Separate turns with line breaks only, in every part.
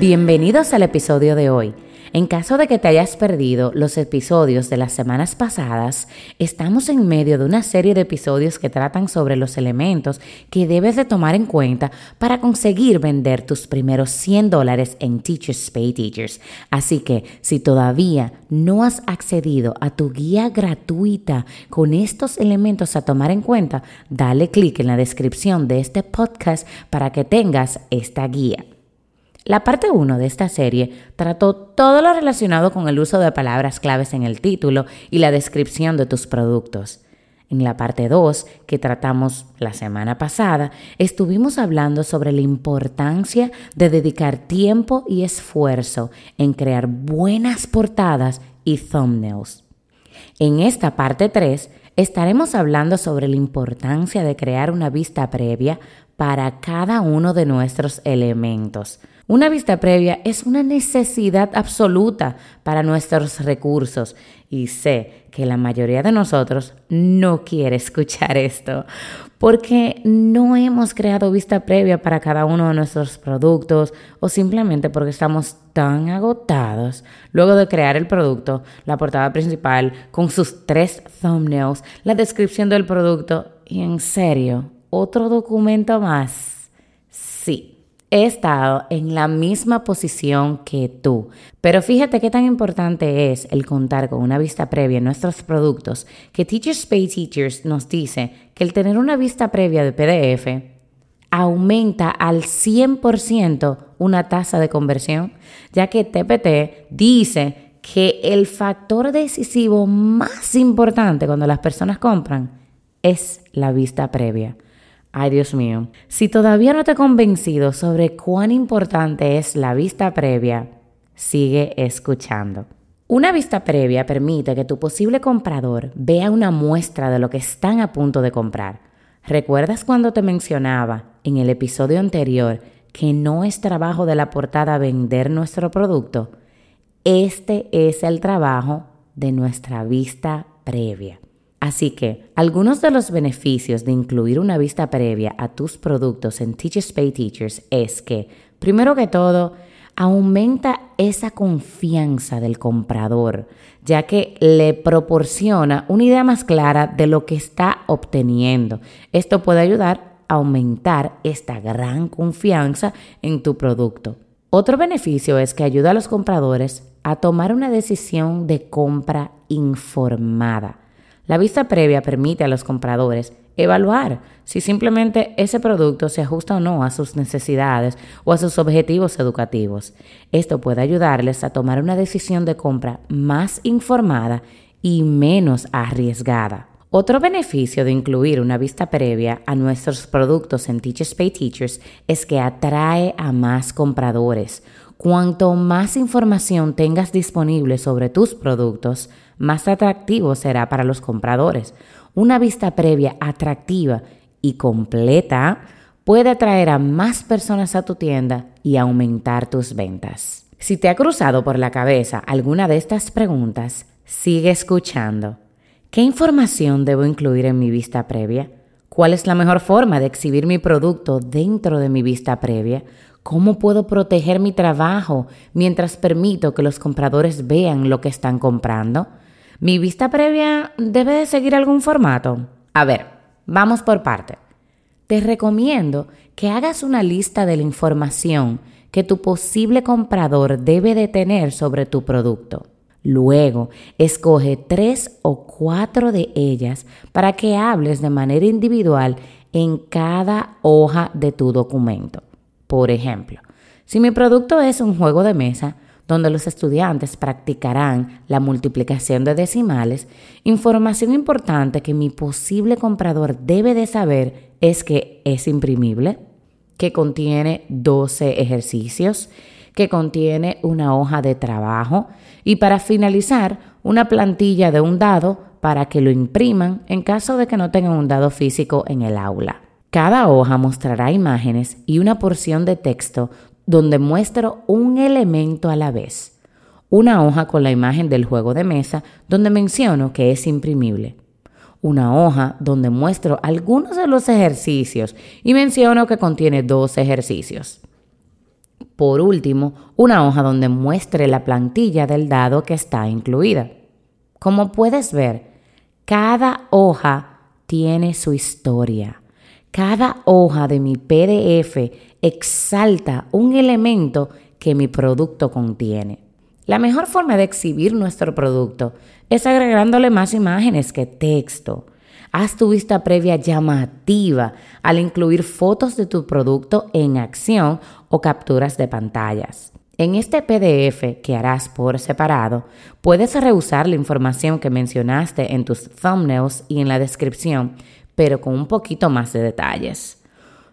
Bienvenidos al episodio de hoy. En caso de que te hayas perdido los episodios de las semanas pasadas, estamos en medio de una serie de episodios que tratan sobre los elementos que debes de tomar en cuenta para conseguir vender tus primeros 100 dólares en Teachers Pay Teachers. Así que si todavía no has accedido a tu guía gratuita con estos elementos a tomar en cuenta, dale clic en la descripción de este podcast para que tengas esta guía. La parte 1 de esta serie trató todo lo relacionado con el uso de palabras claves en el título y la descripción de tus productos. En la parte 2, que tratamos la semana pasada, estuvimos hablando sobre la importancia de dedicar tiempo y esfuerzo en crear buenas portadas y thumbnails. En esta parte 3, estaremos hablando sobre la importancia de crear una vista previa para cada uno de nuestros elementos una vista previa es una necesidad absoluta para nuestros recursos. Y sé que la mayoría de nosotros no quiere escuchar esto porque no hemos creado vista previa para cada uno de nuestros productos o simplemente porque estamos tan agotados. Luego de crear el producto, la portada principal con sus tres thumbnails, la descripción del producto y en serio, otro documento más. Sí he estado en la misma posición que tú. Pero fíjate qué tan importante es el contar con una vista previa en nuestros productos, que Teachers Pay Teachers nos dice que el tener una vista previa de PDF aumenta al 100% una tasa de conversión, ya que TPT dice que el factor decisivo más importante cuando las personas compran es la vista previa. Ay, Dios mío. Si todavía no te he convencido sobre cuán importante es la vista previa, sigue escuchando. Una vista previa permite que tu posible comprador vea una muestra de lo que están a punto de comprar. ¿Recuerdas cuando te mencionaba en el episodio anterior que no es trabajo de la portada vender nuestro producto? Este es el trabajo de nuestra vista previa. Así que algunos de los beneficios de incluir una vista previa a tus productos en Teachers Pay Teachers es que, primero que todo, aumenta esa confianza del comprador, ya que le proporciona una idea más clara de lo que está obteniendo. Esto puede ayudar a aumentar esta gran confianza en tu producto. Otro beneficio es que ayuda a los compradores a tomar una decisión de compra informada. La vista previa permite a los compradores evaluar si simplemente ese producto se ajusta o no a sus necesidades o a sus objetivos educativos. Esto puede ayudarles a tomar una decisión de compra más informada y menos arriesgada. Otro beneficio de incluir una vista previa a nuestros productos en Teachers Pay Teachers es que atrae a más compradores. Cuanto más información tengas disponible sobre tus productos, más atractivo será para los compradores. Una vista previa atractiva y completa puede atraer a más personas a tu tienda y aumentar tus ventas. Si te ha cruzado por la cabeza alguna de estas preguntas, sigue escuchando. ¿Qué información debo incluir en mi vista previa? ¿Cuál es la mejor forma de exhibir mi producto dentro de mi vista previa? ¿Cómo puedo proteger mi trabajo mientras permito que los compradores vean lo que están comprando? ¿Mi vista previa debe de seguir algún formato? A ver, vamos por parte. Te recomiendo que hagas una lista de la información que tu posible comprador debe de tener sobre tu producto. Luego, escoge tres o cuatro de ellas para que hables de manera individual en cada hoja de tu documento. Por ejemplo, si mi producto es un juego de mesa, donde los estudiantes practicarán la multiplicación de decimales, información importante que mi posible comprador debe de saber es que es imprimible, que contiene 12 ejercicios, que contiene una hoja de trabajo y para finalizar una plantilla de un dado para que lo impriman en caso de que no tengan un dado físico en el aula. Cada hoja mostrará imágenes y una porción de texto donde muestro un elemento a la vez. Una hoja con la imagen del juego de mesa donde menciono que es imprimible. Una hoja donde muestro algunos de los ejercicios y menciono que contiene dos ejercicios. Por último, una hoja donde muestre la plantilla del dado que está incluida. Como puedes ver, cada hoja tiene su historia. Cada hoja de mi PDF exalta un elemento que mi producto contiene. La mejor forma de exhibir nuestro producto es agregándole más imágenes que texto. Haz tu vista previa llamativa al incluir fotos de tu producto en acción o capturas de pantallas. En este PDF que harás por separado, puedes reusar la información que mencionaste en tus thumbnails y en la descripción, pero con un poquito más de detalles.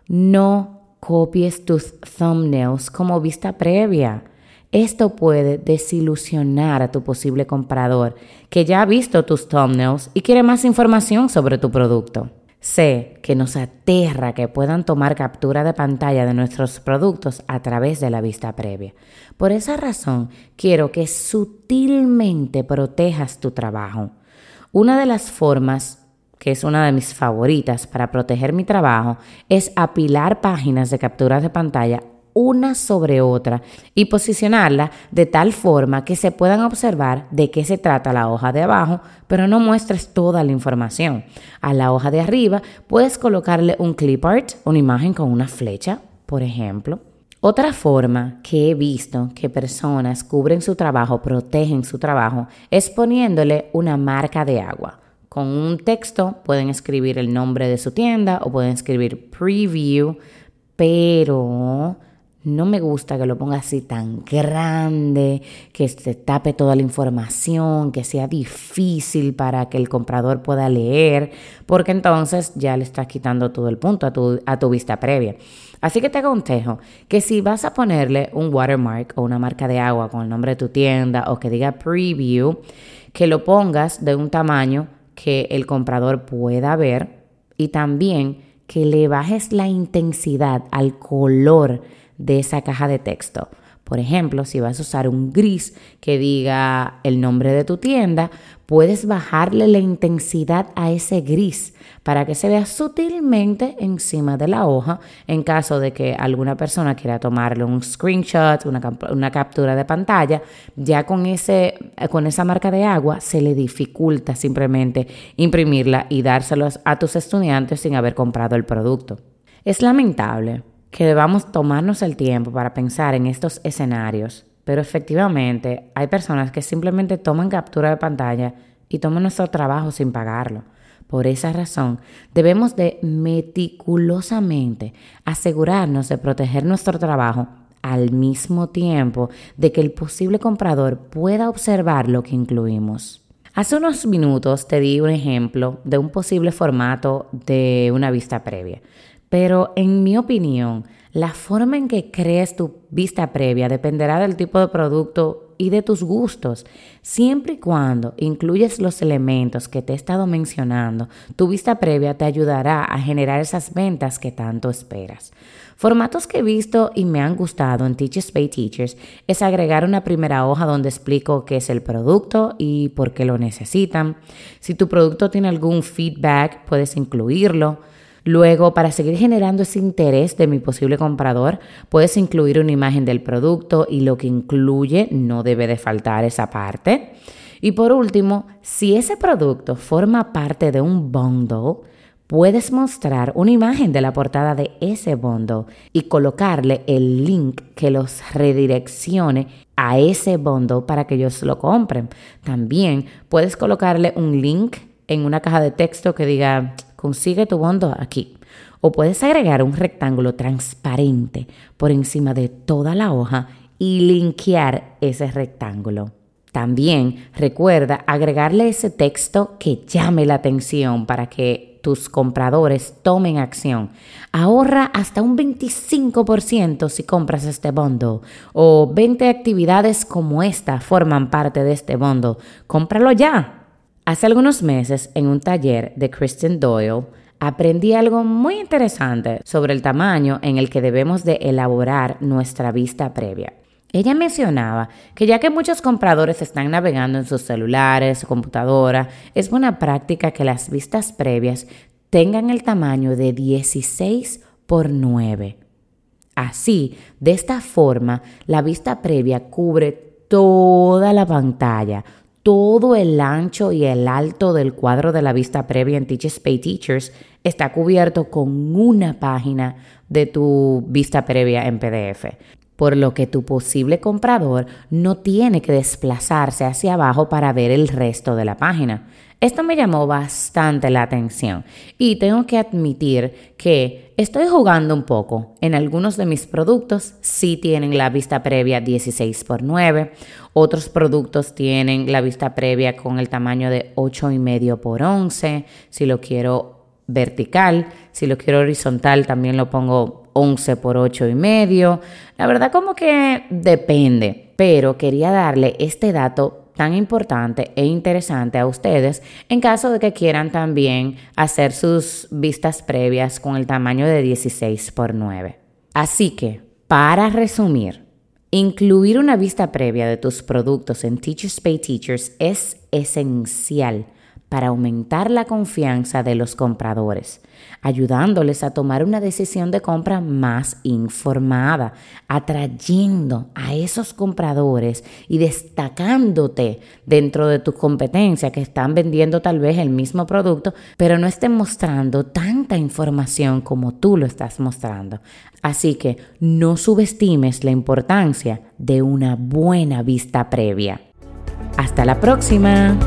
No copies tus thumbnails como vista previa. Esto puede desilusionar a tu posible comprador que ya ha visto tus thumbnails y quiere más información sobre tu producto. Sé que nos aterra que puedan tomar captura de pantalla de nuestros productos a través de la vista previa. Por esa razón, quiero que sutilmente protejas tu trabajo. Una de las formas que es una de mis favoritas para proteger mi trabajo, es apilar páginas de capturas de pantalla una sobre otra y posicionarla de tal forma que se puedan observar de qué se trata la hoja de abajo, pero no muestres toda la información. A la hoja de arriba puedes colocarle un clip art, una imagen con una flecha, por ejemplo. Otra forma que he visto que personas cubren su trabajo, protegen su trabajo, es poniéndole una marca de agua. Con un texto pueden escribir el nombre de su tienda o pueden escribir preview, pero no me gusta que lo ponga así tan grande, que se tape toda la información, que sea difícil para que el comprador pueda leer, porque entonces ya le estás quitando todo el punto a tu, a tu vista previa. Así que te aconsejo que si vas a ponerle un watermark o una marca de agua con el nombre de tu tienda o que diga preview, que lo pongas de un tamaño que el comprador pueda ver y también que le bajes la intensidad al color de esa caja de texto. Por ejemplo, si vas a usar un gris que diga el nombre de tu tienda, puedes bajarle la intensidad a ese gris para que se vea sutilmente encima de la hoja en caso de que alguna persona quiera tomarle un screenshot, una, captura de pantalla, ya con, ese, con esa marca de agua se le dificulta simplemente imprimirla y dárselos a tus estudiantes sin haber comprado el producto. Es lamentable que debamos tomarnos el tiempo para pensar en estos escenarios, pero efectivamente hay personas que simplemente toman captura de pantalla y toman nuestro trabajo sin pagarlo. Por esa razón, debemos de meticulosamente asegurarnos de proteger nuestro trabajo al mismo tiempo de que el posible comprador pueda observar lo que incluimos. Hace unos minutos te di un ejemplo de un posible formato de una vista previa. Pero en mi opinión, la forma en que crees tu vista previa dependerá del tipo de producto y de tus gustos. Siempre y cuando incluyes los elementos que te he estado mencionando, tu vista previa te ayudará a generar esas ventas que tanto esperas. Formatos que he visto y me han gustado en Teachers Pay Teachers es agregar una primera hoja donde explico qué es el producto y por qué lo necesitan. Si tu producto tiene algún feedback, puedes incluirlo. Luego, para seguir generando ese interés de mi posible comprador, puedes incluir una imagen del producto y lo que incluye no debe de faltar esa parte. Y por último, si ese producto forma parte de un bundle, puedes mostrar una imagen de la portada de ese bundle y colocarle el link que los redireccione a ese bundle para que ellos lo compren. También puedes colocarle un link en una caja de texto que diga consigue tu bondo aquí. O puedes agregar un rectángulo transparente por encima de toda la hoja y linkear ese rectángulo. También recuerda agregarle ese texto que llame la atención para que tus compradores tomen acción. Ahorra hasta un 25% si compras este bundle o 20 actividades como esta forman parte de este bundle. Cómpralo ya. Hace algunos meses en un taller de Kristen Doyle aprendí algo muy interesante sobre el tamaño en el que debemos de elaborar nuestra vista previa. Ella mencionaba que ya que muchos compradores están navegando en sus celulares o computadora, es buena práctica que las vistas previas tengan el tamaño de 16 por 9. Así, de esta forma, la vista previa cubre toda la pantalla, todo el ancho y el alto del cuadro de la vista previa en Teachers Pay Teachers está cubierto con una página de tu vista previa en PDF por lo que tu posible comprador no tiene que desplazarse hacia abajo para ver el resto de la página. Esto me llamó bastante la atención y tengo que admitir que estoy jugando un poco. En algunos de mis productos sí tienen la vista previa 16 x 9, otros productos tienen la vista previa con el tamaño de 8 y medio por 11. Si lo quiero vertical, si lo quiero horizontal también lo pongo 11 por 8 y medio. La verdad como que depende, pero quería darle este dato tan importante e interesante a ustedes en caso de que quieran también hacer sus vistas previas con el tamaño de 16 por 9. Así que, para resumir, incluir una vista previa de tus productos en Teachers Pay Teachers es esencial para aumentar la confianza de los compradores, ayudándoles a tomar una decisión de compra más informada, atrayendo a esos compradores y destacándote dentro de tu competencia que están vendiendo tal vez el mismo producto, pero no estén mostrando tanta información como tú lo estás mostrando. Así que no subestimes la importancia de una buena vista previa. Hasta la próxima.